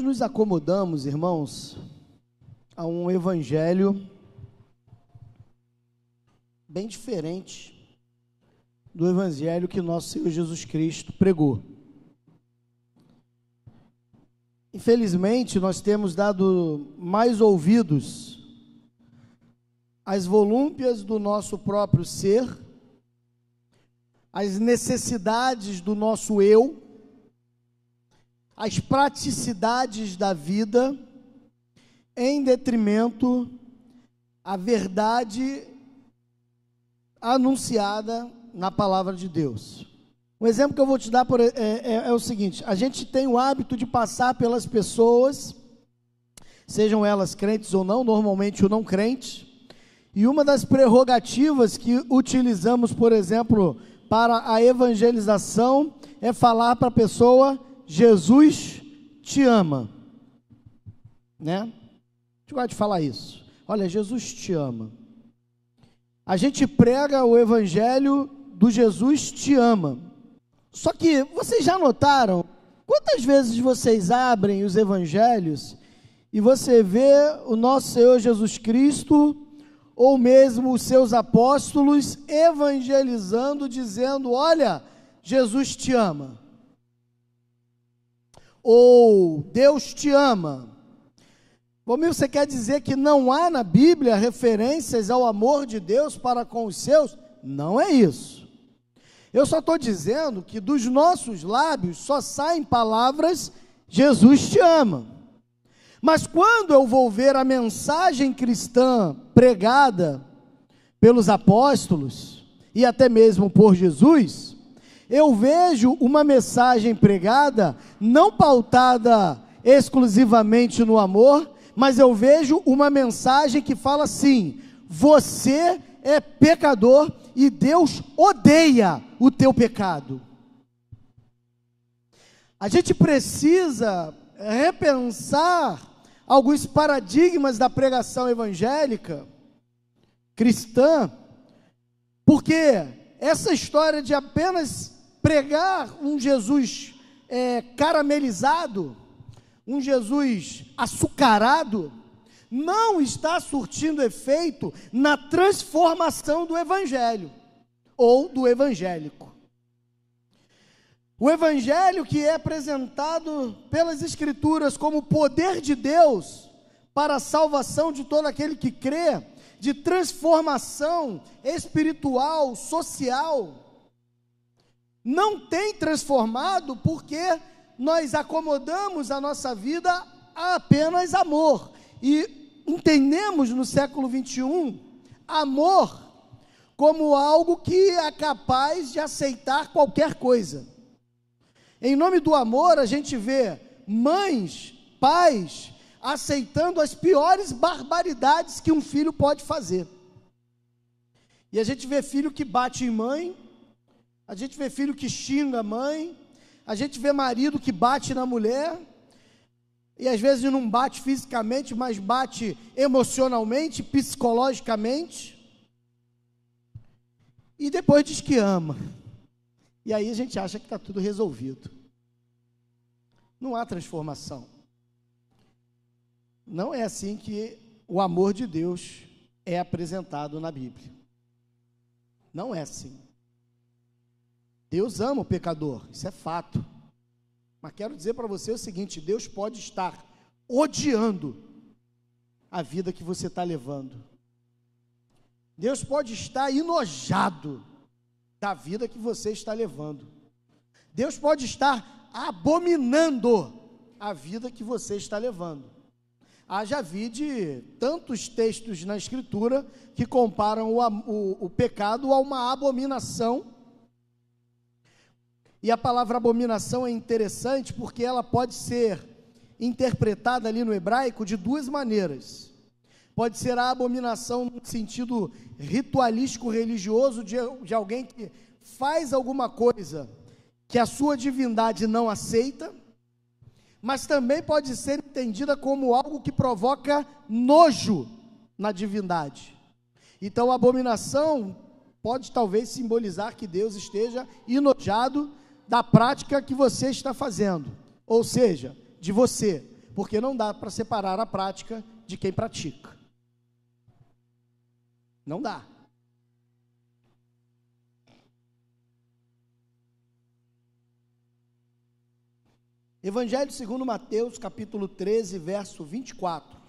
Nós nos acomodamos, irmãos, a um evangelho bem diferente do evangelho que nosso Senhor Jesus Cristo pregou. Infelizmente, nós temos dado mais ouvidos às volúmpias do nosso próprio ser, às necessidades do nosso eu, às praticidades da vida, em detrimento à verdade anunciada na palavra de Deus. Um exemplo que eu vou te dar por, é, é, é, o seguinte: a gente tem o hábito de passar pelas pessoas, sejam elas crentes ou não, normalmente o não crente, e uma das prerrogativas que utilizamos, por exemplo, para a evangelização é falar para a pessoa: Jesus te ama. Né? A gente gosta de falar isso. Olha, Jesus te ama. A gente prega o evangelho do Jesus te ama. Só que vocês já notaram quantas vezes vocês abrem os evangelhos e você vê o nosso Senhor Jesus Cristo ou mesmo os seus apóstolos evangelizando, dizendo: Olha, Jesus te ama. Ou Deus te ama. Como você quer dizer que não há na Bíblia referências ao amor de Deus para com os seus? Não é isso. Eu só estou dizendo que dos nossos lábios só saem palavras: Jesus te ama. Mas quando eu vou ver a mensagem cristã pregada pelos apóstolos e até mesmo por Jesus, eu vejo uma mensagem pregada não pautada exclusivamente no amor, mas eu vejo uma mensagem que fala assim: você é pecador e Deus odeia o teu pecado. A gente precisa repensar alguns paradigmas da pregação evangélica cristã, porque essa história de apenas pregar um Jesus é, caramelizado, um Jesus açucarado, não está surtindo efeito na transformação do evangelho ou do evangélico. O evangelho que é apresentado pelas escrituras como poder de Deus para a salvação de todo aquele que crê, de transformação espiritual, social, não tem transformado porque nós acomodamos a nossa vida a apenas amor. E entendemos no século 21 amor como algo que é capaz de aceitar qualquer coisa. Em nome do amor, a gente vê mães, pais, aceitando as piores barbaridades que um filho pode fazer. E a gente vê filho que bate em mãe, a gente vê filho que xinga a mãe, a gente vê marido que bate na mulher, e às vezes não bate fisicamente, mas bate emocionalmente, psicologicamente. E depois diz que ama. E aí a gente acha que está tudo resolvido. Não há transformação. Não é assim que o amor de Deus é apresentado na Bíblia. Não é assim. Deus ama o pecador, isso é fato. Mas quero dizer para você o seguinte: Deus pode estar odiando a vida que você está levando. Deus pode estar enojado da vida que você está levando. Deus pode estar abominando a vida que você está levando. Haja vide tantos textos na Escritura que comparam o, o, o pecado a uma abominação e a palavra abominação é interessante porque ela pode ser interpretada ali no hebraico de duas maneiras. Pode ser a abominação no sentido ritualístico religioso de, de alguém que faz alguma coisa que a sua divindade não aceita, mas também pode ser entendida como algo que provoca nojo na divindade. Então, a abominação pode talvez simbolizar que Deus esteja enojado da prática que você está fazendo, ou seja, de você, porque não dá para separar a prática de quem pratica. Não dá. Evangelho segundo Mateus, capítulo 13, verso 24.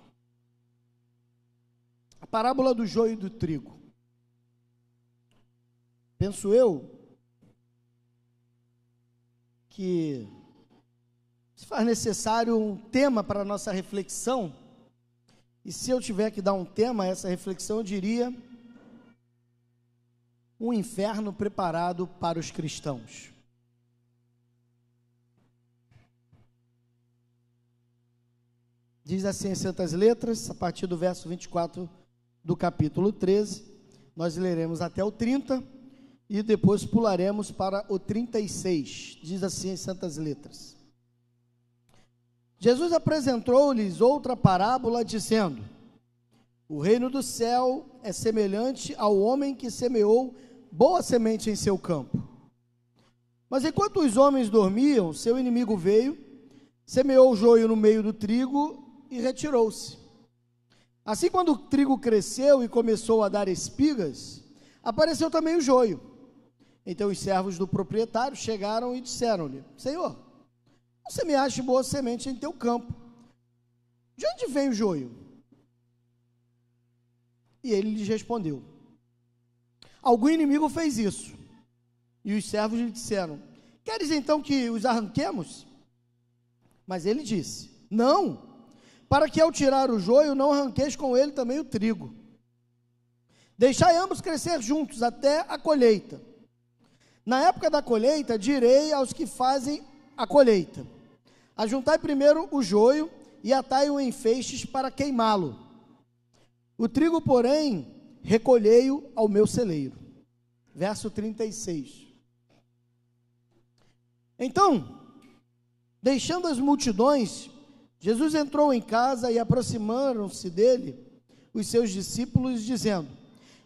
A parábola do joio e do trigo. Penso eu que se faz necessário um tema para a nossa reflexão. E se eu tiver que dar um tema a essa reflexão, eu diria um inferno preparado para os cristãos. Diz assim em Santas Letras, a partir do verso 24 do capítulo 13, nós leremos até o 30 e depois pularemos para o 36. Diz assim em Santas Letras. Jesus apresentou-lhes outra parábola, dizendo: O reino do céu é semelhante ao homem que semeou boa semente em seu campo. Mas enquanto os homens dormiam, seu inimigo veio, semeou o joio no meio do trigo e retirou-se. Assim, quando o trigo cresceu e começou a dar espigas, apareceu também o joio. Então os servos do proprietário chegaram e disseram-lhe: Senhor, você me acha boa semente em teu campo. De onde vem o joio? E ele lhes respondeu: Algum inimigo fez isso. E os servos lhe disseram: Queres então que os arranquemos? Mas ele disse: Não para que ao tirar o joio não arranqueis com ele também o trigo. Deixai ambos crescer juntos até a colheita. Na época da colheita, direi aos que fazem a colheita: Ajuntai primeiro o joio e atai-o em feixes para queimá-lo. O trigo, porém, recolhei-o ao meu celeiro. Verso 36. Então, deixando as multidões, Jesus entrou em casa e aproximaram-se dele os seus discípulos, dizendo: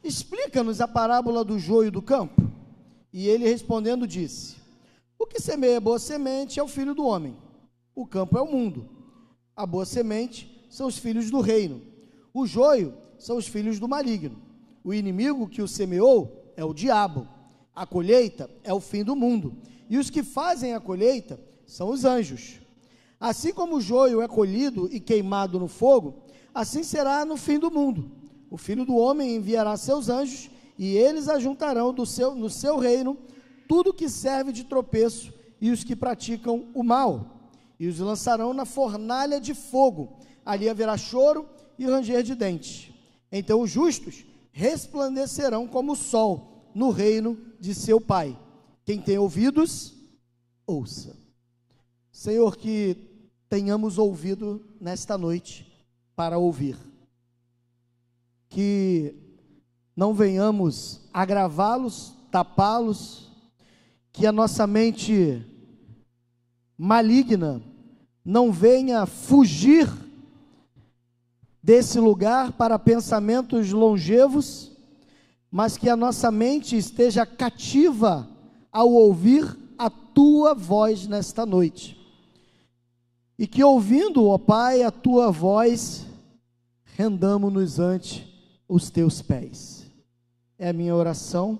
Explica-nos a parábola do joio do campo. E ele respondendo disse: O que semeia boa semente é o filho do homem. O campo é o mundo. A boa semente são os filhos do reino. O joio são os filhos do maligno. O inimigo que o semeou é o diabo. A colheita é o fim do mundo. E os que fazem a colheita são os anjos. Assim como o joio é colhido e queimado no fogo, assim será no fim do mundo. O filho do homem enviará seus anjos, e eles ajuntarão do seu, no seu reino tudo que serve de tropeço e os que praticam o mal, e os lançarão na fornalha de fogo. Ali haverá choro e ranger de dentes. Então os justos resplandecerão como o sol no reino de seu Pai. Quem tem ouvidos, ouça. Senhor, que tenhamos ouvido nesta noite para ouvir. Que não venhamos agravá-los, tapá-los, que a nossa mente maligna não venha fugir desse lugar para pensamentos longevos, mas que a nossa mente esteja cativa ao ouvir a tua voz nesta noite. E que ouvindo, ó Pai, a tua voz, rendamo-nos ante os teus pés. É a minha oração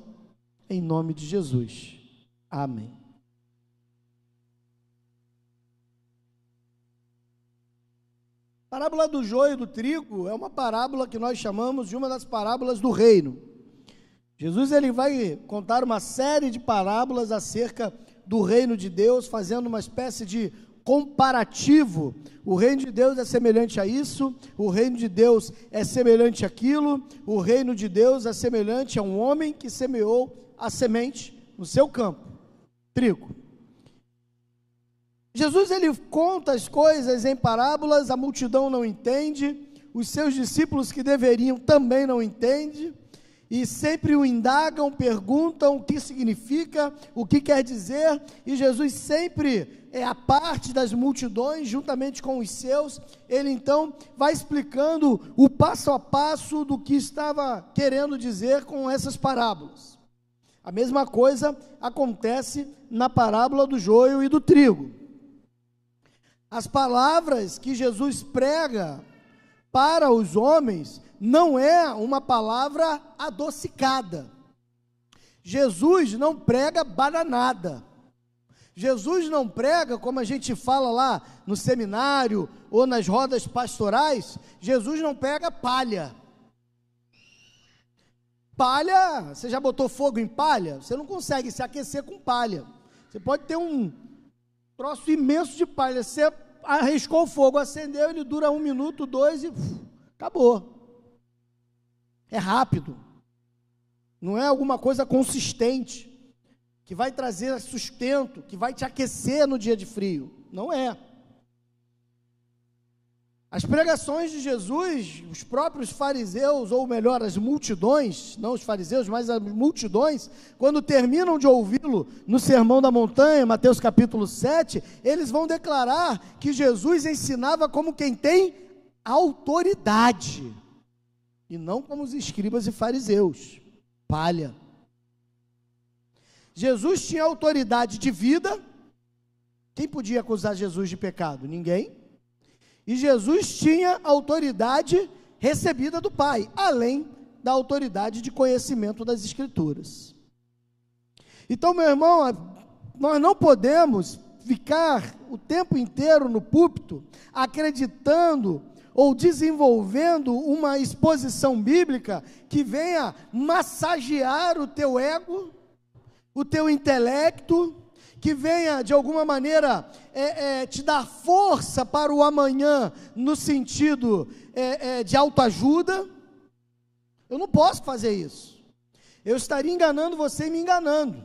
em nome de Jesus. Amém. A parábola do joio e do trigo é uma parábola que nós chamamos de uma das parábolas do reino. Jesus ele vai contar uma série de parábolas acerca do reino de Deus, fazendo uma espécie de comparativo. O reino de Deus é semelhante a isso, o reino de Deus é semelhante àquilo, o reino de Deus é semelhante a um homem que semeou a semente no seu campo, trigo. Jesus ele conta as coisas em parábolas, a multidão não entende, os seus discípulos que deveriam também não entendem, e sempre o indagam, perguntam o que significa, o que quer dizer, e Jesus sempre é a parte das multidões, juntamente com os seus, ele então vai explicando o passo a passo do que estava querendo dizer com essas parábolas. A mesma coisa acontece na parábola do joio e do trigo. As palavras que Jesus prega para os homens não é uma palavra adocicada. Jesus não prega bananada. Jesus não prega como a gente fala lá no seminário ou nas rodas pastorais, Jesus não pega palha. Palha, você já botou fogo em palha? Você não consegue se aquecer com palha. Você pode ter um troço imenso de palha. Você arriscou o fogo, acendeu, ele dura um minuto, dois e uf, acabou. É rápido. Não é alguma coisa consistente que vai trazer sustento, que vai te aquecer no dia de frio. Não é. As pregações de Jesus, os próprios fariseus, ou melhor, as multidões, não os fariseus, mas as multidões, quando terminam de ouvi-lo no Sermão da Montanha, Mateus capítulo 7, eles vão declarar que Jesus ensinava como quem tem autoridade, e não como os escribas e fariseus, palha. Jesus tinha autoridade de vida, quem podia acusar Jesus de pecado? Ninguém. E Jesus tinha autoridade recebida do Pai, além da autoridade de conhecimento das Escrituras. Então, meu irmão, nós não podemos ficar o tempo inteiro no púlpito acreditando ou desenvolvendo uma exposição bíblica que venha massagear o teu ego, o teu intelecto, que venha de alguma maneira é, é, te dar força para o amanhã, no sentido é, é, de autoajuda. Eu não posso fazer isso. Eu estaria enganando você e me enganando.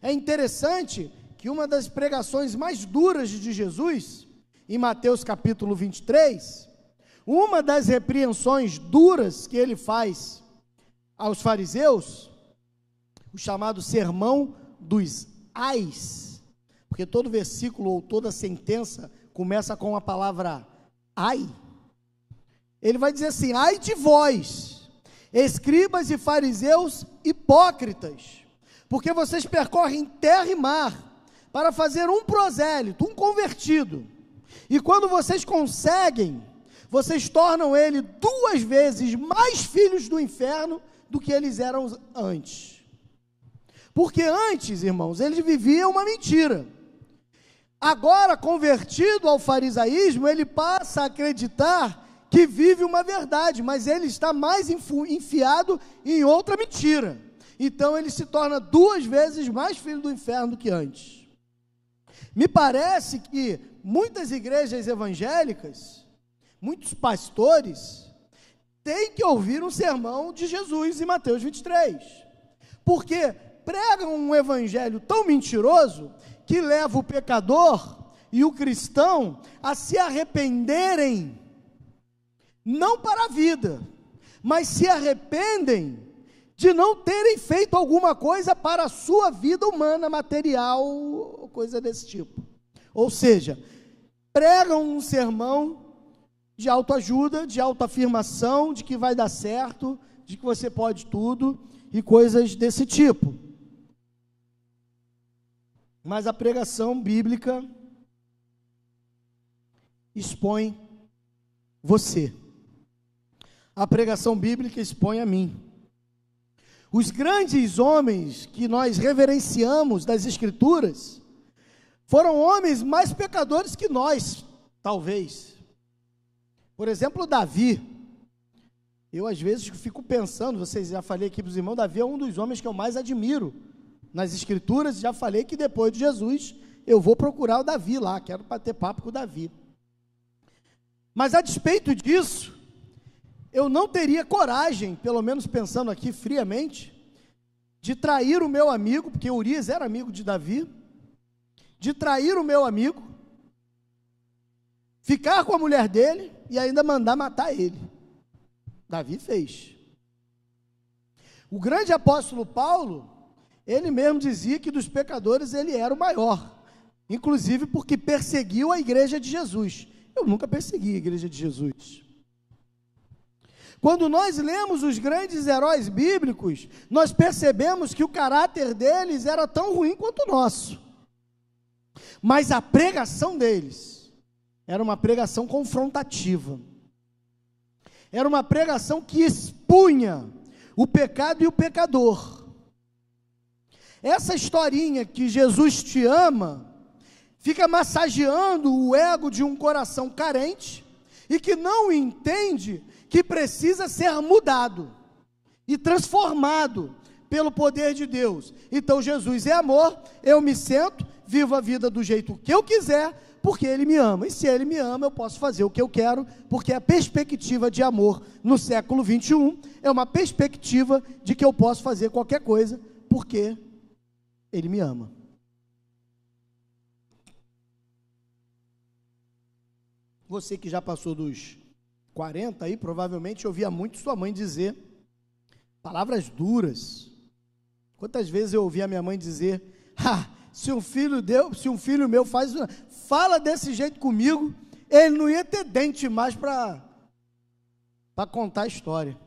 É interessante que uma das pregações mais duras de Jesus, em Mateus capítulo 23, uma das repreensões duras que ele faz aos fariseus, o chamado sermão dos ais, porque todo versículo ou toda sentença começa com a palavra ai. Ele vai dizer assim: ai de vós, escribas e fariseus hipócritas, porque vocês percorrem terra e mar para fazer um prosélito, um convertido. E quando vocês conseguem, vocês tornam ele duas vezes mais filhos do inferno do que eles eram antes. Porque antes, irmãos, ele vivia uma mentira. Agora, convertido ao farisaísmo, ele passa a acreditar que vive uma verdade, mas ele está mais enfiado em outra mentira. Então ele se torna duas vezes mais filho do inferno do que antes. Me parece que muitas igrejas evangélicas, muitos pastores, têm que ouvir um sermão de Jesus em Mateus 23. Porque pregam um evangelho tão mentiroso que leva o pecador e o cristão a se arrependerem, não para a vida, mas se arrependem de não terem feito alguma coisa para a sua vida humana, material, coisa desse tipo. Ou seja, pregam um sermão de autoajuda, de autoafirmação, de que vai dar certo, de que você pode tudo e coisas desse tipo. Mas a pregação bíblica expõe você. A pregação bíblica expõe a mim. Os grandes homens que nós reverenciamos das Escrituras foram homens mais pecadores que nós, talvez. Por exemplo, Davi. Eu às vezes fico pensando, vocês já falei aqui para os irmãos, Davi é um dos homens que eu mais admiro nas escrituras, já falei que depois de Jesus eu vou procurar o Davi lá, quero bater papo com o Davi. Mas a despeito disso, eu não teria coragem, pelo menos pensando aqui friamente, de trair o meu amigo, porque Urias era amigo de Davi, de trair o meu amigo, ficar com a mulher dele e ainda mandar matar ele. Davi fez. O grande apóstolo Paulo, ele mesmo dizia que dos pecadores ele era o maior, inclusive porque perseguiu a igreja de Jesus. Eu nunca persegui a igreja de Jesus. Quando nós lemos os grandes heróis bíblicos, nós percebemos que o caráter deles era tão ruim quanto o nosso. Mas a pregação deles era uma pregação confrontativa. Era uma pregação que expunha o pecado e o pecador. Essa historinha que Jesus te ama fica massageando o ego de um coração carente e que não entende que precisa ser mudado e transformado pelo poder de Deus. Então Jesus é amor, eu me sento, vivo a vida do jeito que eu quiser, porque Ele me ama. E se Ele me ama, eu posso fazer o que eu quero, porque a perspectiva de amor no século 21 é uma perspectiva de que eu posso fazer qualquer coisa, porque Ele me ama. Você que já passou dos 40 aí, provavelmente ouvia muito sua mãe dizer palavras duras. Quantas vezes eu ouvi a minha mãe dizer: "Ah, se um filho deu, se um filho meu faz, fala desse jeito comigo, ele não ia ter dente mais para para contar a história".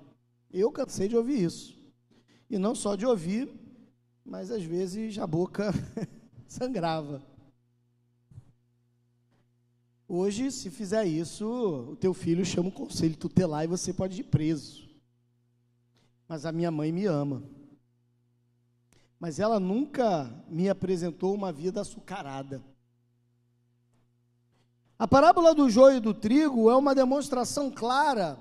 Eu cansei de ouvir isso. E não só de ouvir, mas às vezes a boca sangrava. Hoje, se fizer isso, o teu filho chama o conselho tutelar e você pode ir preso. Mas a minha mãe me ama. Mas ela nunca me apresentou uma vida açucarada. A parábola do joio e do trigo é uma demonstração clara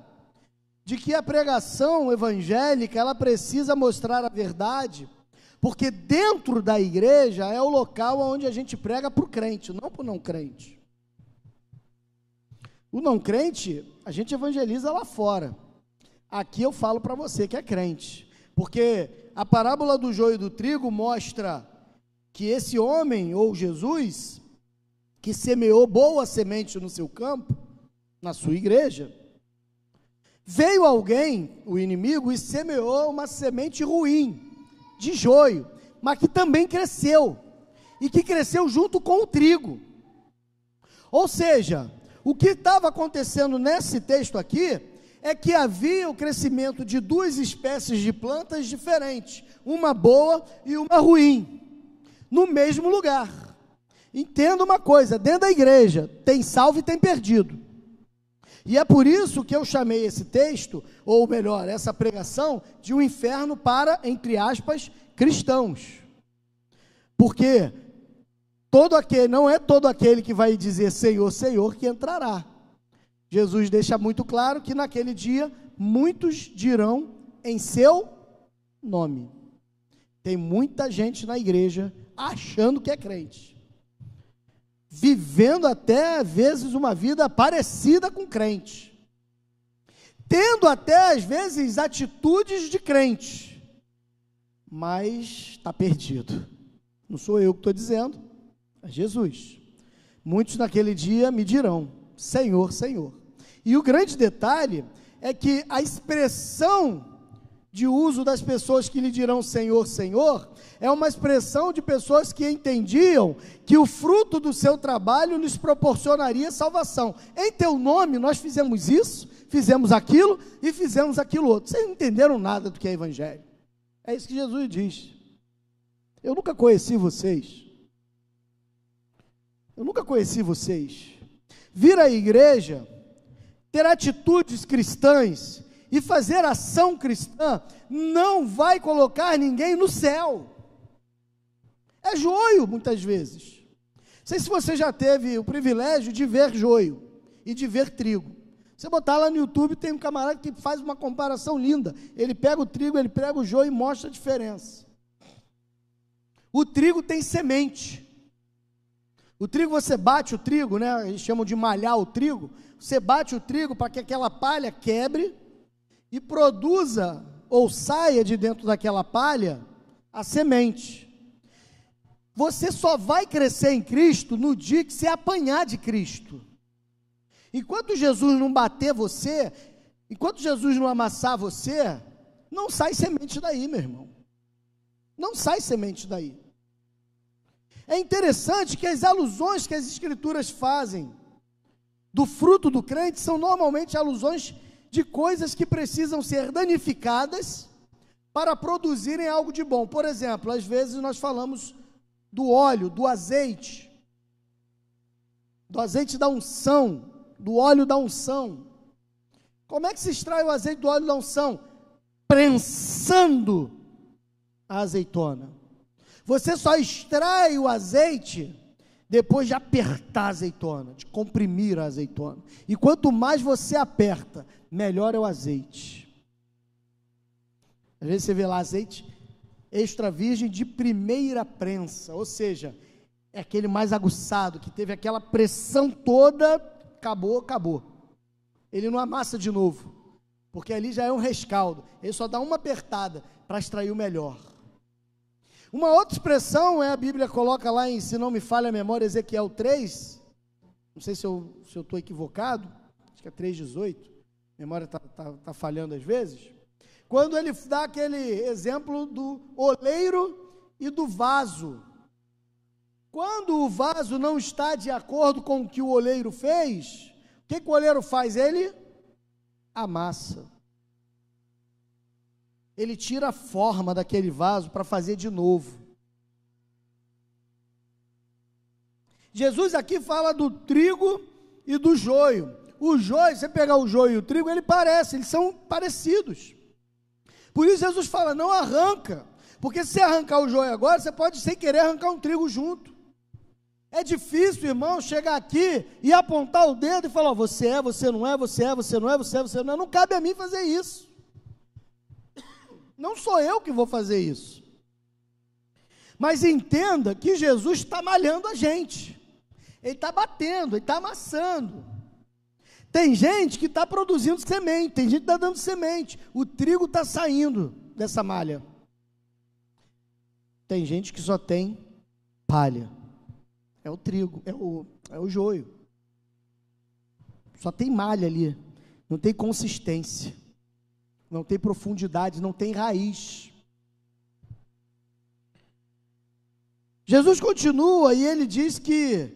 de que a pregação evangélica, ela precisa mostrar a verdade, porque dentro da igreja é o local onde a gente prega para o crente, não para o não crente. O não crente, a gente evangeliza lá fora. Aqui eu falo para você que é crente, porque a parábola do joio e do trigo mostra que esse homem ou Jesus que semeou boa semente no seu campo, na sua igreja, veio alguém, o inimigo, e semeou uma semente ruim, de joio, mas que também cresceu, e que cresceu junto com o trigo. Ou seja, o que estava acontecendo nesse texto aqui é que havia o crescimento de duas espécies de plantas diferentes, uma boa e uma ruim, no mesmo lugar. Entenda uma coisa: dentro da igreja tem salvo e tem perdido. E é por isso que eu chamei esse texto, ou melhor, essa pregação, de um inferno para, entre aspas, cristãos. Porque todo aquele, não é todo aquele que vai dizer Senhor, Senhor que entrará. Jesus deixa muito claro que naquele dia muitos dirão em seu nome. Tem muita gente na igreja achando que é crente, vivendo até às vezes uma vida parecida com crente, tendo até às vezes atitudes de crente, mas está perdido. Não sou eu que estou dizendo, a Jesus. Muitos naquele dia me dirão: Senhor, Senhor. E o grande detalhe é que a expressão de uso das pessoas que lhe dirão Senhor, Senhor, é uma expressão de pessoas que entendiam que o fruto do seu trabalho lhes proporcionaria salvação. Em teu nome nós fizemos isso, fizemos aquilo e fizemos aquilo outro. Vocês não entenderam nada do que é evangelho. É isso que Jesus diz. Eu nunca conheci vocês. Eu nunca conheci vocês. Vir à igreja, ter atitudes cristãs e fazer ação cristã não vai colocar ninguém no céu. É joio, muitas vezes. Não sei se você já teve o privilégio de ver joio e de ver trigo. Você botar lá no YouTube, tem um camarada que faz uma comparação linda. Ele pega o trigo, ele pega o joio e mostra a diferença. O trigo tem semente. O trigo você bate o trigo, né? Eles chamam de malhar o trigo. Você bate o trigo para que aquela palha quebre e produza ou saia de dentro daquela palha a semente. Você só vai crescer em Cristo no dia que você apanhar de Cristo. Enquanto Jesus não bater você, enquanto Jesus não amassar você, não sai semente daí, meu irmão. Não sai semente daí. É interessante que as alusões que as Escrituras fazem do fruto do crente são normalmente alusões de coisas que precisam ser danificadas para produzirem algo de bom. Por exemplo, às vezes nós falamos do óleo, do azeite. do azeite da unção, do óleo da unção. Como é que se extrai o azeite do óleo da unção? Prensando a azeitona. Você só extrai o azeite depois de apertar a azeitona, de comprimir a azeitona. E quanto mais você aperta, melhor é o azeite. Às vezes você vê lá azeite extra virgem de primeira prensa, ou seja, é aquele mais aguçado, que teve aquela pressão toda, acabou, acabou. Ele não amassa de novo, porque ali já é um rescaldo. Ele só dá uma apertada para extrair o melhor. Uma outra expressão é a Bíblia coloca lá em, se não me falha a memória, Ezequiel 3. Não sei se eu estou se eu equivocado, acho que é 3,18. A memória está tá, tá falhando às vezes. Quando ele dá aquele exemplo do oleiro e do vaso. Quando o vaso não está de acordo com o que o oleiro fez, o que, que o oleiro faz? Ele amassa ele tira a forma daquele vaso para fazer de novo. Jesus aqui fala do trigo e do joio. O joio, você pegar o joio e o trigo, ele parece, eles são parecidos. Por isso Jesus fala: não arranca, porque se arrancar o joio agora, você pode sem querer arrancar um trigo junto. É difícil, irmão, chegar aqui e apontar o dedo e falar: você é, você não é, você é, você não é, você é, você não é. Não cabe a mim fazer isso. Não sou eu que vou fazer isso. Mas entenda que Jesus está malhando a gente. Ele está batendo, ele está amassando. Tem gente que está produzindo semente, tem gente que está dando semente. O trigo está saindo dessa malha. Tem gente que só tem palha. É o trigo, é o, é o joio. Só tem malha ali. Não tem consistência não tem profundidade, não tem raiz. Jesus continua e ele diz que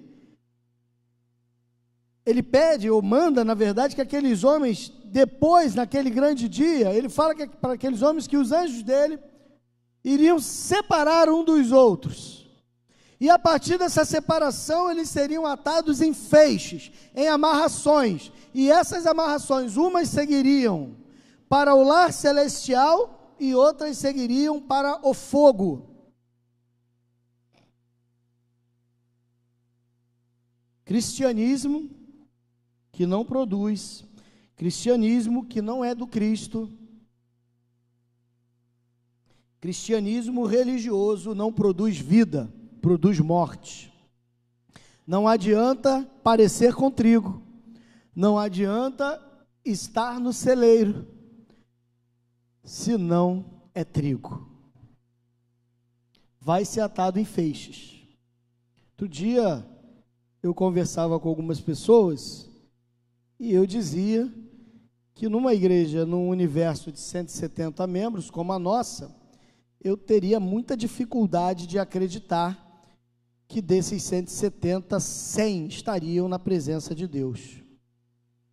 ele pede ou manda, na verdade, que aqueles homens, depois, naquele grande dia, ele fala que, para aqueles homens que os anjos dele iriam separar um dos outros. E a partir dessa separação, eles seriam atados em feixes, em amarrações. E essas amarrações, umas seguiriam para o lar celestial e outras seguiriam para o fogo. Cristianismo que não produz, cristianismo que não é do Cristo, cristianismo religioso não produz vida, produz morte. Não adianta parecer com trigo, não adianta estar no celeiro, se não é trigo. Vai ser atado em feixes. Outro dia eu conversava com algumas pessoas e eu dizia que numa igreja, num universo de 170 membros, como a nossa, eu teria muita dificuldade de acreditar que desses 170, 100 estariam na presença de Deus.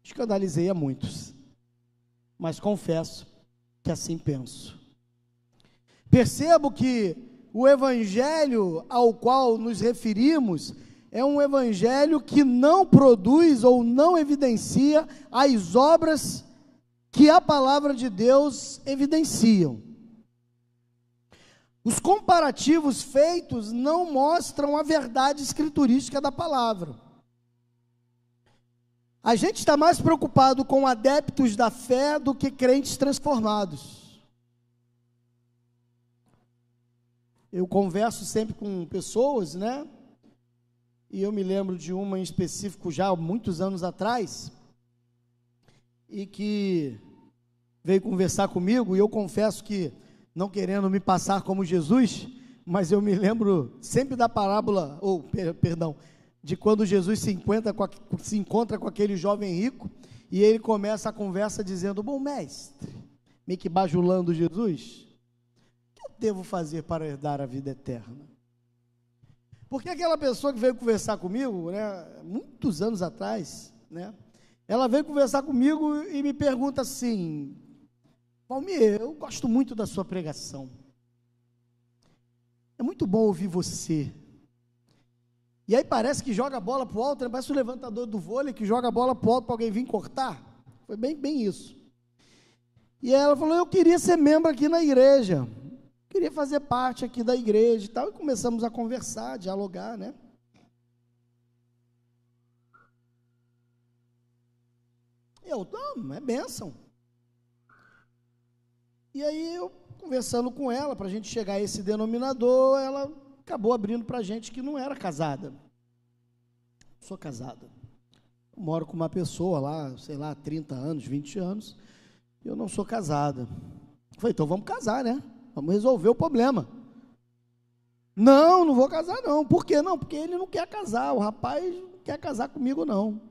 Escandalizei a muitos, mas confesso que assim penso. Percebo que o evangelho ao qual nos referimos é um evangelho que não produz ou não evidencia as obras que a palavra de Deus evidenciam. Os comparativos feitos não mostram a verdade escriturística da palavra. A gente está mais preocupado com adeptos da fé do que crentes transformados. Eu converso sempre com pessoas, né? E eu me lembro de uma em específico já há muitos anos atrás, e que veio conversar comigo, e eu confesso que, não querendo me passar como Jesus, mas eu me lembro sempre da parábola, ou, perdão, de quando Jesus se encontra, com, se encontra com aquele jovem rico e ele começa a conversa dizendo: Bom mestre, meio que bajulando Jesus, o que eu devo fazer para herdar a vida eterna? Porque aquela pessoa que veio conversar comigo, né, muitos anos atrás, né, ela veio conversar comigo e me pergunta assim: Valmir, eu gosto muito da sua pregação. É muito bom ouvir você. E aí parece que joga a bola para o alto, né? parece o levantador do vôlei que joga a bola para o alto para alguém vir cortar. Foi bem, bem isso. E ela falou: Eu queria ser membro aqui na igreja, queria fazer parte aqui da igreja e tal. E começamos a conversar, dialogar, né? Eu, não, é bênção. E aí eu, conversando com ela, para a gente chegar a esse denominador, ela acabou abrindo para gente que não era casada. Sou casada. Eu moro com uma pessoa lá, sei lá, 30 anos, 20 anos, e eu não sou casada. falei, então vamos casar, né? Vamos resolver o problema. Não, não vou casar não. Por quê? Não, porque ele não quer casar. O rapaz não quer casar comigo, não.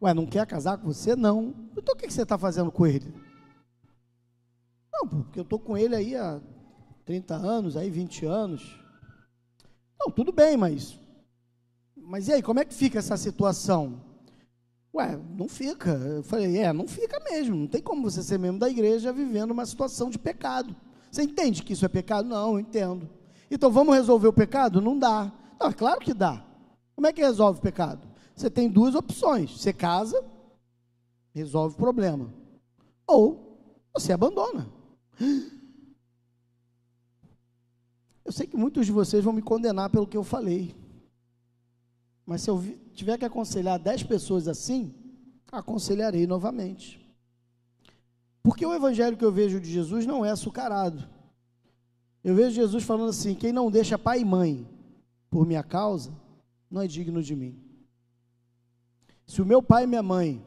Ué, não quer casar com você? Não. Então o que você está fazendo com ele? Não, porque eu estou com ele aí há 30 anos, aí 20 anos. Não, tudo bem, mas. Mas e aí, como é que fica essa situação? Ué, não fica. Eu falei, é, não fica mesmo. Não tem como você ser membro da igreja vivendo uma situação de pecado. Você entende que isso é pecado? Não, eu entendo. Então vamos resolver o pecado? Não dá. Não, é claro que dá. Como é que resolve o pecado? Você tem duas opções. Você casa, resolve o problema. Ou você abandona. Eu sei que muitos de vocês vão me condenar pelo que eu falei. Mas se eu tiver que aconselhar dez pessoas assim, aconselharei novamente. Porque o evangelho que eu vejo de Jesus não é açucarado. Eu vejo Jesus falando assim: quem não deixa pai e mãe por minha causa, não é digno de mim. Se o meu pai e minha mãe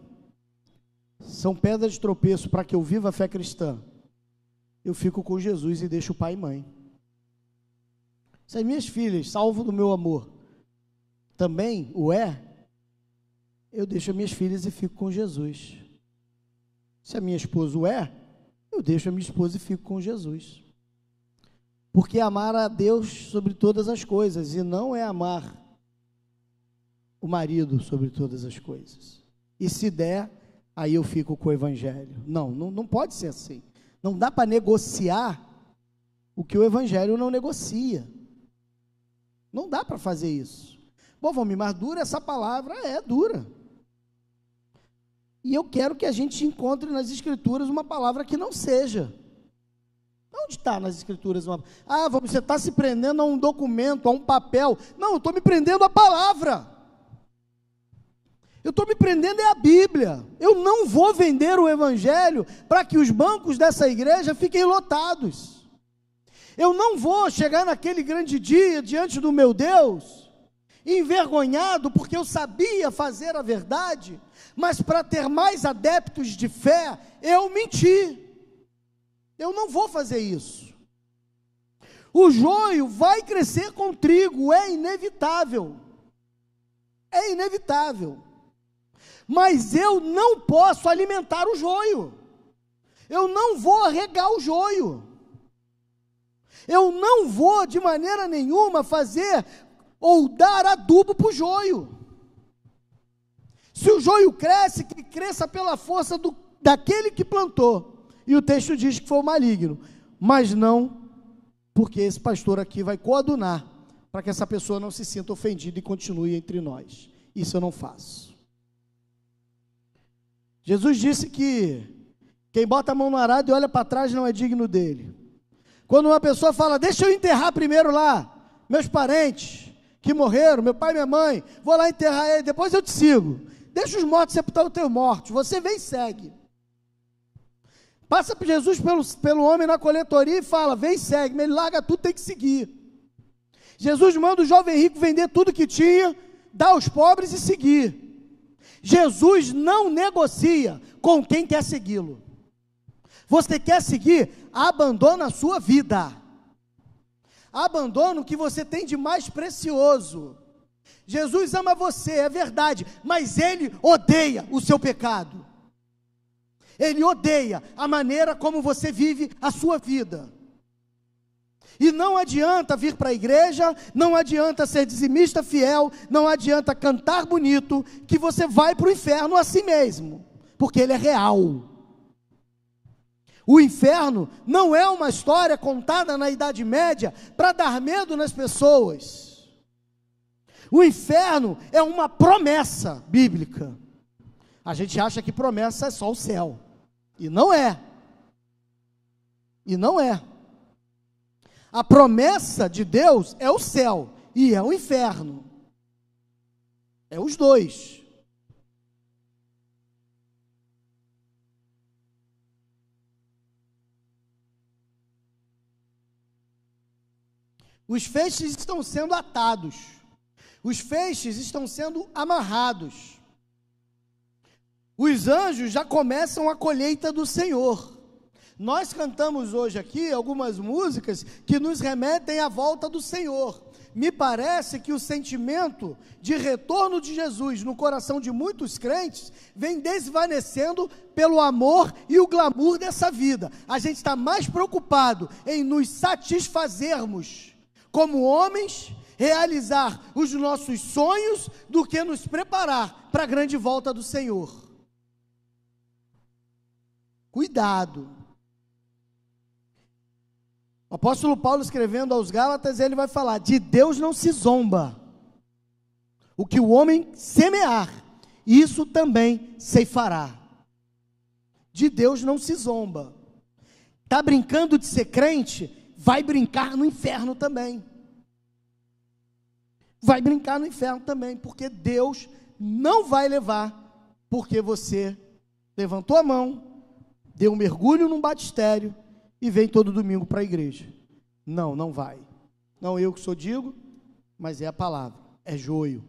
são pedras de tropeço para que eu viva a fé cristã, eu fico com Jesus e deixo pai e mãe. Se as minhas filhas, salvo do meu amor, também o é, eu deixo as minhas filhas e fico com Jesus. Se a minha esposa o é, eu deixo a minha esposa e fico com Jesus. Porque amar a Deus sobre todas as coisas e não é amar o marido sobre todas as coisas. E se der, aí eu fico com o evangelho. Não, não, não pode ser assim. Não dá para negociar o que o Evangelho não negocia. Não dá para fazer isso. Bom, Valmir, mas dura essa palavra? É, dura. E eu quero que a gente encontre nas Escrituras uma palavra que não seja. Onde está nas Escrituras uma. Ah, você está se prendendo a um documento, a um papel. Não, eu estou me prendendo à palavra. Eu estou me prendendo é a Bíblia. Eu não vou vender o Evangelho para que os bancos dessa igreja fiquem lotados. Eu não vou chegar naquele grande dia diante do meu Deus, envergonhado, porque eu sabia fazer a verdade, mas para ter mais adeptos de fé, eu menti. Eu não vou fazer isso. O joio vai crescer com trigo, é inevitável. É inevitável mas eu não posso alimentar o joio. Eu não vou regar o joio. Eu não vou de maneira nenhuma fazer ou dar adubo para o joio. Se o joio cresce, que cresça pela força do, daquele que plantou. E o texto diz que foi o maligno, mas não porque esse pastor aqui vai coadunar para que essa pessoa não se sinta ofendida e continue entre nós. Isso eu não faço. Jesus disse que quem bota a mão no arado e olha para trás não é digno dele. Quando uma pessoa fala, deixa eu enterrar primeiro lá, meus parentes que morreram, meu pai e minha mãe, vou lá enterrar ele, depois eu te sigo. Deixa os mortos sepultar os teus mortos, você vem e segue. Passa por Jesus pelo, pelo homem na coletoria e fala: vem segue, ele larga tudo, tem que seguir. Jesus manda o jovem rico vender tudo que tinha, dar aos pobres e seguir. Jesus não negocia com quem quer segui-lo. Você quer seguir? Abandona a sua vida. Abandona o que você tem de mais precioso. Jesus ama você, é verdade, mas ele odeia o seu pecado. Ele odeia a maneira como você vive a sua vida. E não adianta vir para a igreja, não adianta ser dizimista fiel, não adianta cantar bonito, que você vai para o inferno a si mesmo, porque ele é real. O inferno não é uma história contada na Idade Média para dar medo nas pessoas. O inferno é uma promessa bíblica. A gente acha que promessa é só o céu. E não é. E não é. A promessa de Deus é o céu e é o inferno. É os dois. Os feixes estão sendo atados. Os feixes estão sendo amarrados. Os anjos já começam a colheita do Senhor. Nós cantamos hoje aqui algumas músicas que nos remetem à volta do Senhor. Me parece que o sentimento de retorno de Jesus no coração de muitos crentes vem desvanecendo pelo amor e o glamour dessa vida. A gente está mais preocupado em nos satisfazermos como homens, realizar os nossos sonhos, do que nos preparar para a grande volta do Senhor. Cuidado. O apóstolo Paulo escrevendo aos Gálatas, ele vai falar: de Deus não se zomba. O que o homem semear, isso também ceifará. De Deus não se zomba. Está brincando de ser crente? Vai brincar no inferno também. Vai brincar no inferno também, porque Deus não vai levar, porque você levantou a mão, deu um mergulho num batistério e vem todo domingo para a igreja. Não, não vai. Não eu que sou digo, mas é a palavra, é joio.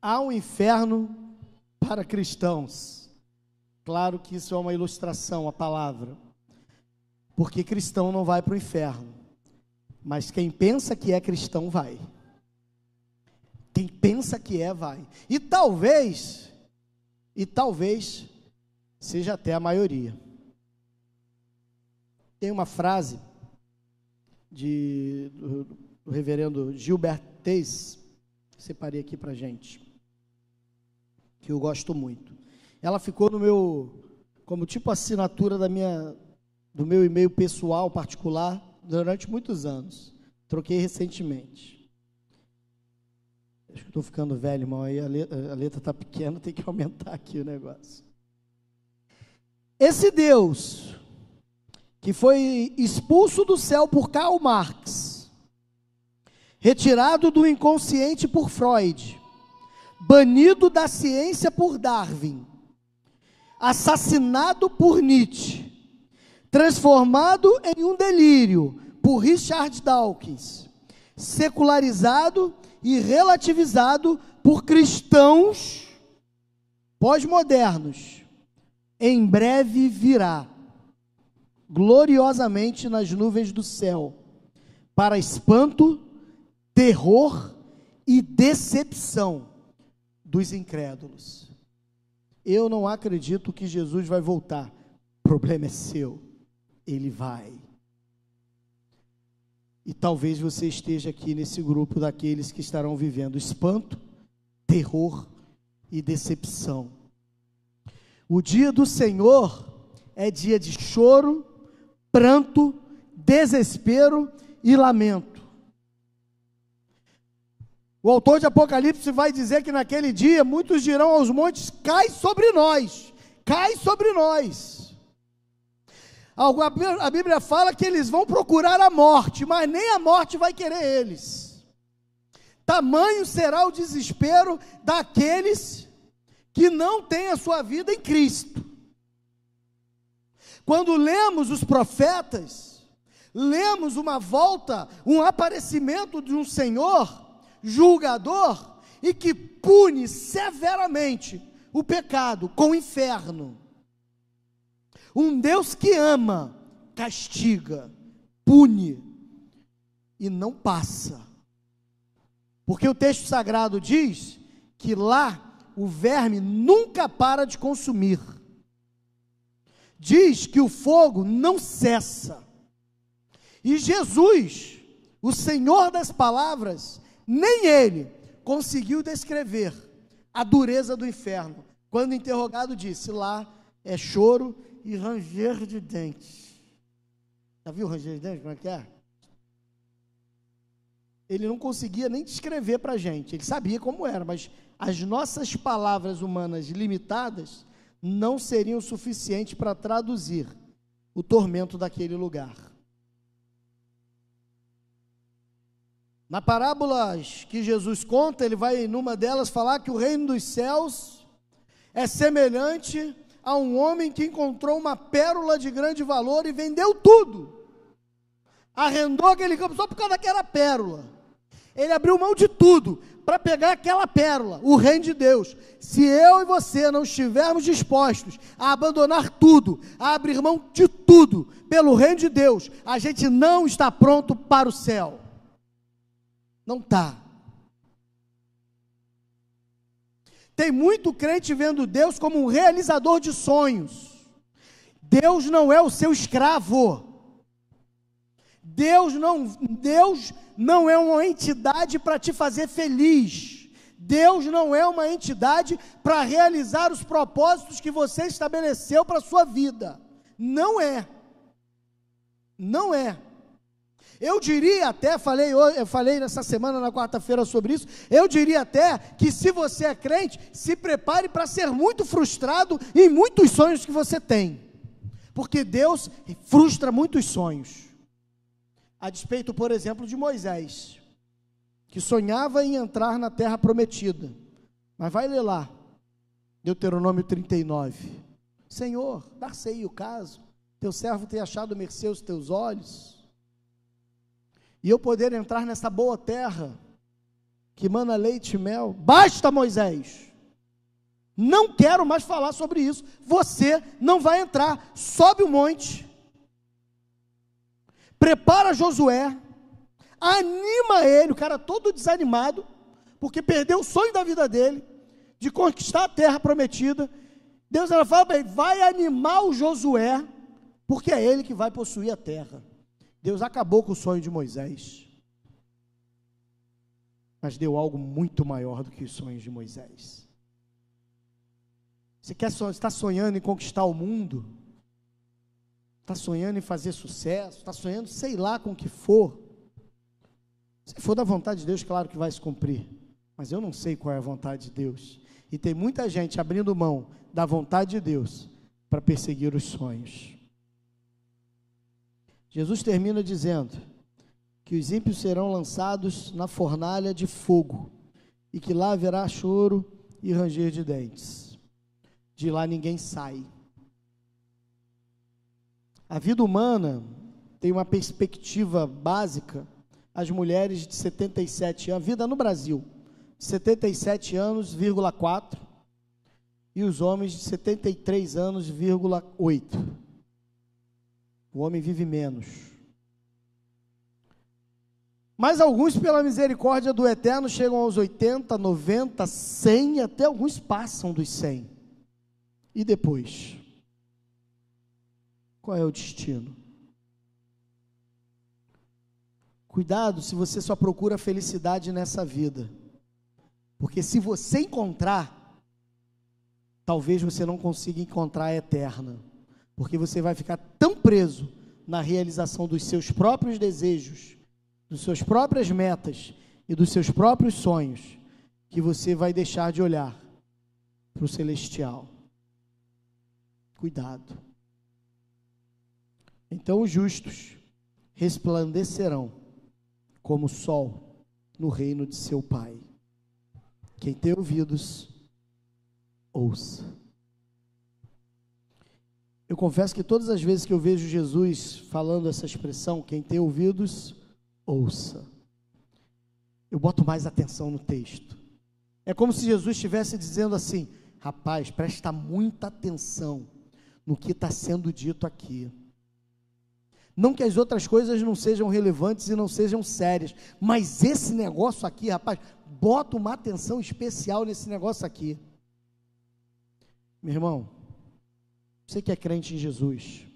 Há um inferno para cristãos. Claro que isso é uma ilustração, a palavra. Porque cristão não vai para o inferno. Mas quem pensa que é cristão vai. Quem pensa que é, vai. E talvez, e talvez, seja até a maioria. Tem uma frase de, do, do reverendo Gilbert Teis, separei aqui para gente, que eu gosto muito. Ela ficou no meu, como tipo assinatura da minha, do meu e-mail pessoal particular durante muitos anos. Troquei recentemente. Acho que estou ficando velho, irmão. Aí a letra está pequena, tem que aumentar aqui o negócio. Esse Deus, que foi expulso do céu por Karl Marx, retirado do inconsciente por Freud, banido da ciência por Darwin, assassinado por Nietzsche, transformado em um delírio por Richard Dawkins, secularizado e relativizado por cristãos pós-modernos, em breve virá, gloriosamente nas nuvens do céu, para espanto, terror e decepção dos incrédulos. Eu não acredito que Jesus vai voltar. O problema é seu ele vai. E talvez você esteja aqui nesse grupo daqueles que estarão vivendo espanto, terror e decepção. O dia do Senhor é dia de choro, pranto, desespero e lamento. O autor de Apocalipse vai dizer que naquele dia muitos dirão aos montes: cai sobre nós, cai sobre nós. A Bíblia fala que eles vão procurar a morte, mas nem a morte vai querer eles. Tamanho será o desespero daqueles que não têm a sua vida em Cristo. Quando lemos os profetas, lemos uma volta, um aparecimento de um Senhor julgador e que pune severamente o pecado com o inferno. Um Deus que ama, castiga, pune e não passa. Porque o texto sagrado diz que lá o verme nunca para de consumir. Diz que o fogo não cessa. E Jesus, o Senhor das palavras, nem ele conseguiu descrever a dureza do inferno. Quando interrogado, disse: lá é choro e ranger de dentes. Já viu ranger de dentes? Como é que é? ele não conseguia nem descrever para a gente. Ele sabia como era, mas as nossas palavras humanas limitadas não seriam suficientes para traduzir o tormento daquele lugar. Na parábolas que Jesus conta, ele vai numa delas falar que o reino dos céus é semelhante a um homem que encontrou uma pérola de grande valor e vendeu tudo. Arrendou aquele campo só por causa daquela pérola. Ele abriu mão de tudo para pegar aquela pérola, o reino de Deus. Se eu e você não estivermos dispostos a abandonar tudo, a abrir mão de tudo pelo reino de Deus, a gente não está pronto para o céu. Não está. Tem muito crente vendo Deus como um realizador de sonhos. Deus não é o seu escravo. Deus não, Deus não é uma entidade para te fazer feliz. Deus não é uma entidade para realizar os propósitos que você estabeleceu para a sua vida. Não é. Não é. Eu diria até, falei, eu falei nessa semana, na quarta-feira, sobre isso. Eu diria até que se você é crente, se prepare para ser muito frustrado em muitos sonhos que você tem. Porque Deus frustra muitos sonhos. A despeito, por exemplo, de Moisés, que sonhava em entrar na terra prometida. Mas vai ler lá, Deuteronômio 39. Senhor, dar-se-ei o caso, teu servo tem achado mercê aos teus olhos e eu poder entrar nessa boa terra que mana leite e mel. Basta, Moisés. Não quero mais falar sobre isso. Você não vai entrar. Sobe o monte. Prepara Josué. Anima ele, o cara todo desanimado, porque perdeu o sonho da vida dele de conquistar a terra prometida. Deus ela fala vai animar o Josué, porque é ele que vai possuir a terra. Deus acabou com o sonho de Moisés, mas deu algo muito maior do que os sonhos de Moisés. Você quer está sonhando em conquistar o mundo? Está sonhando em fazer sucesso? Está sonhando, sei lá, com o que for? Se for da vontade de Deus, claro que vai se cumprir. Mas eu não sei qual é a vontade de Deus. E tem muita gente abrindo mão da vontade de Deus para perseguir os sonhos. Jesus termina dizendo que os ímpios serão lançados na fornalha de fogo e que lá haverá choro e ranger de dentes. De lá ninguém sai. A vida humana tem uma perspectiva básica. As mulheres de 77 anos, a vida no Brasil, 77 anos, vírgula 4, e os homens de 73 anos, vírgula 8. O homem vive menos. Mas alguns, pela misericórdia do Eterno, chegam aos 80, 90, 100, até alguns passam dos 100. E depois? Qual é o destino? Cuidado se você só procura felicidade nessa vida. Porque se você encontrar, talvez você não consiga encontrar a eterna porque você vai ficar tão preso na realização dos seus próprios desejos, dos suas próprias metas e dos seus próprios sonhos, que você vai deixar de olhar para o celestial. Cuidado. Então os justos resplandecerão como o sol no reino de seu Pai. Quem tem ouvidos, ouça. Eu confesso que todas as vezes que eu vejo Jesus falando essa expressão, quem tem ouvidos, ouça. Eu boto mais atenção no texto. É como se Jesus estivesse dizendo assim: rapaz, presta muita atenção no que está sendo dito aqui. Não que as outras coisas não sejam relevantes e não sejam sérias, mas esse negócio aqui, rapaz, bota uma atenção especial nesse negócio aqui. Meu irmão, você que é crente em Jesus,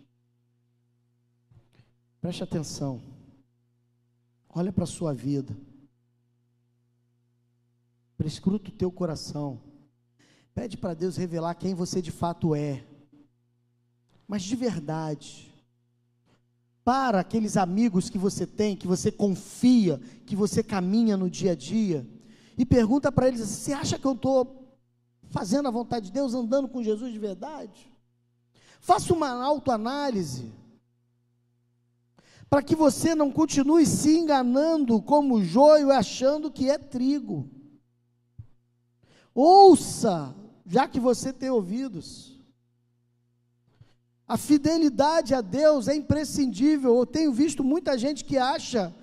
preste atenção. Olha para a sua vida. Prescruta o teu coração. Pede para Deus revelar quem você de fato é. Mas de verdade. para aqueles amigos que você tem, que você confia, que você caminha no dia a dia, e pergunta para eles: você acha que eu estou fazendo a vontade de Deus, andando com Jesus de verdade? Faça uma autoanálise, para que você não continue se enganando como joio, achando que é trigo. Ouça, já que você tem ouvidos. A fidelidade a Deus é imprescindível. Eu tenho visto muita gente que acha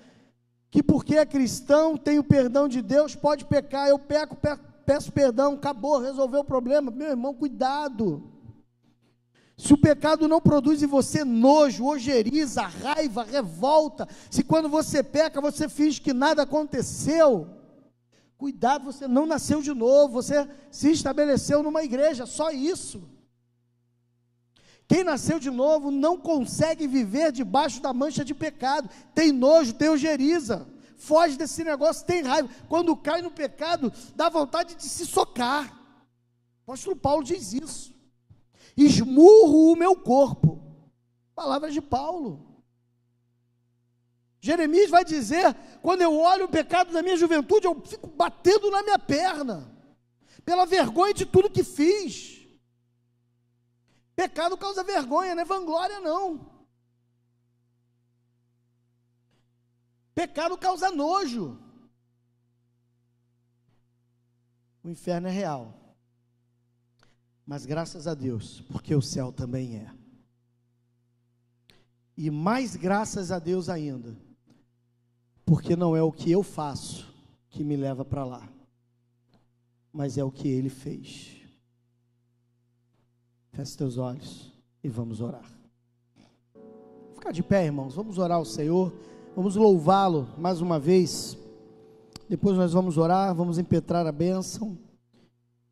que porque é cristão, tem o perdão de Deus, pode pecar. Eu peco, peço perdão, acabou, resolveu o problema. Meu irmão, cuidado. Se o pecado não produz em você nojo, ojeriza, raiva, revolta, se quando você peca você finge que nada aconteceu, cuidado, você não nasceu de novo, você se estabeleceu numa igreja, só isso. Quem nasceu de novo não consegue viver debaixo da mancha de pecado, tem nojo, tem ojeriza, foge desse negócio, tem raiva. Quando cai no pecado, dá vontade de se socar. O apóstolo Paulo diz isso. Esmurro o meu corpo. Palavras de Paulo. Jeremias vai dizer: quando eu olho o pecado da minha juventude, eu fico batendo na minha perna, pela vergonha de tudo que fiz. Pecado causa vergonha, não é vanglória, não. Pecado causa nojo. O inferno é real. Mas graças a Deus, porque o céu também é. E mais graças a Deus ainda, porque não é o que eu faço que me leva para lá, mas é o que ele fez. Feche teus olhos e vamos orar. Vou ficar de pé, irmãos. Vamos orar ao Senhor. Vamos louvá-lo mais uma vez. Depois nós vamos orar, vamos impetrar a bênção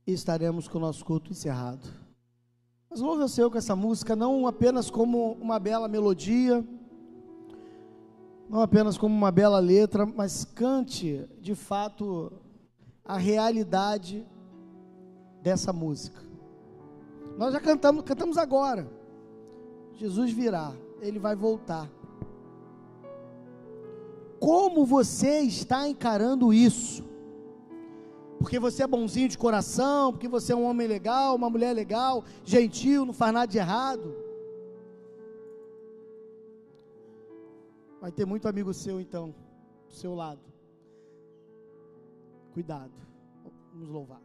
e estaremos com o nosso culto encerrado. Mas louve ao Senhor com essa música, não apenas como uma bela melodia, não apenas como uma bela letra, mas cante de fato a realidade dessa música. Nós já cantamos, cantamos agora. Jesus virá, ele vai voltar. Como você está encarando isso? Porque você é bonzinho de coração, porque você é um homem legal, uma mulher legal, gentil, não faz nada de errado. Vai ter muito amigo seu então, do seu lado. Cuidado. Vamos louvar.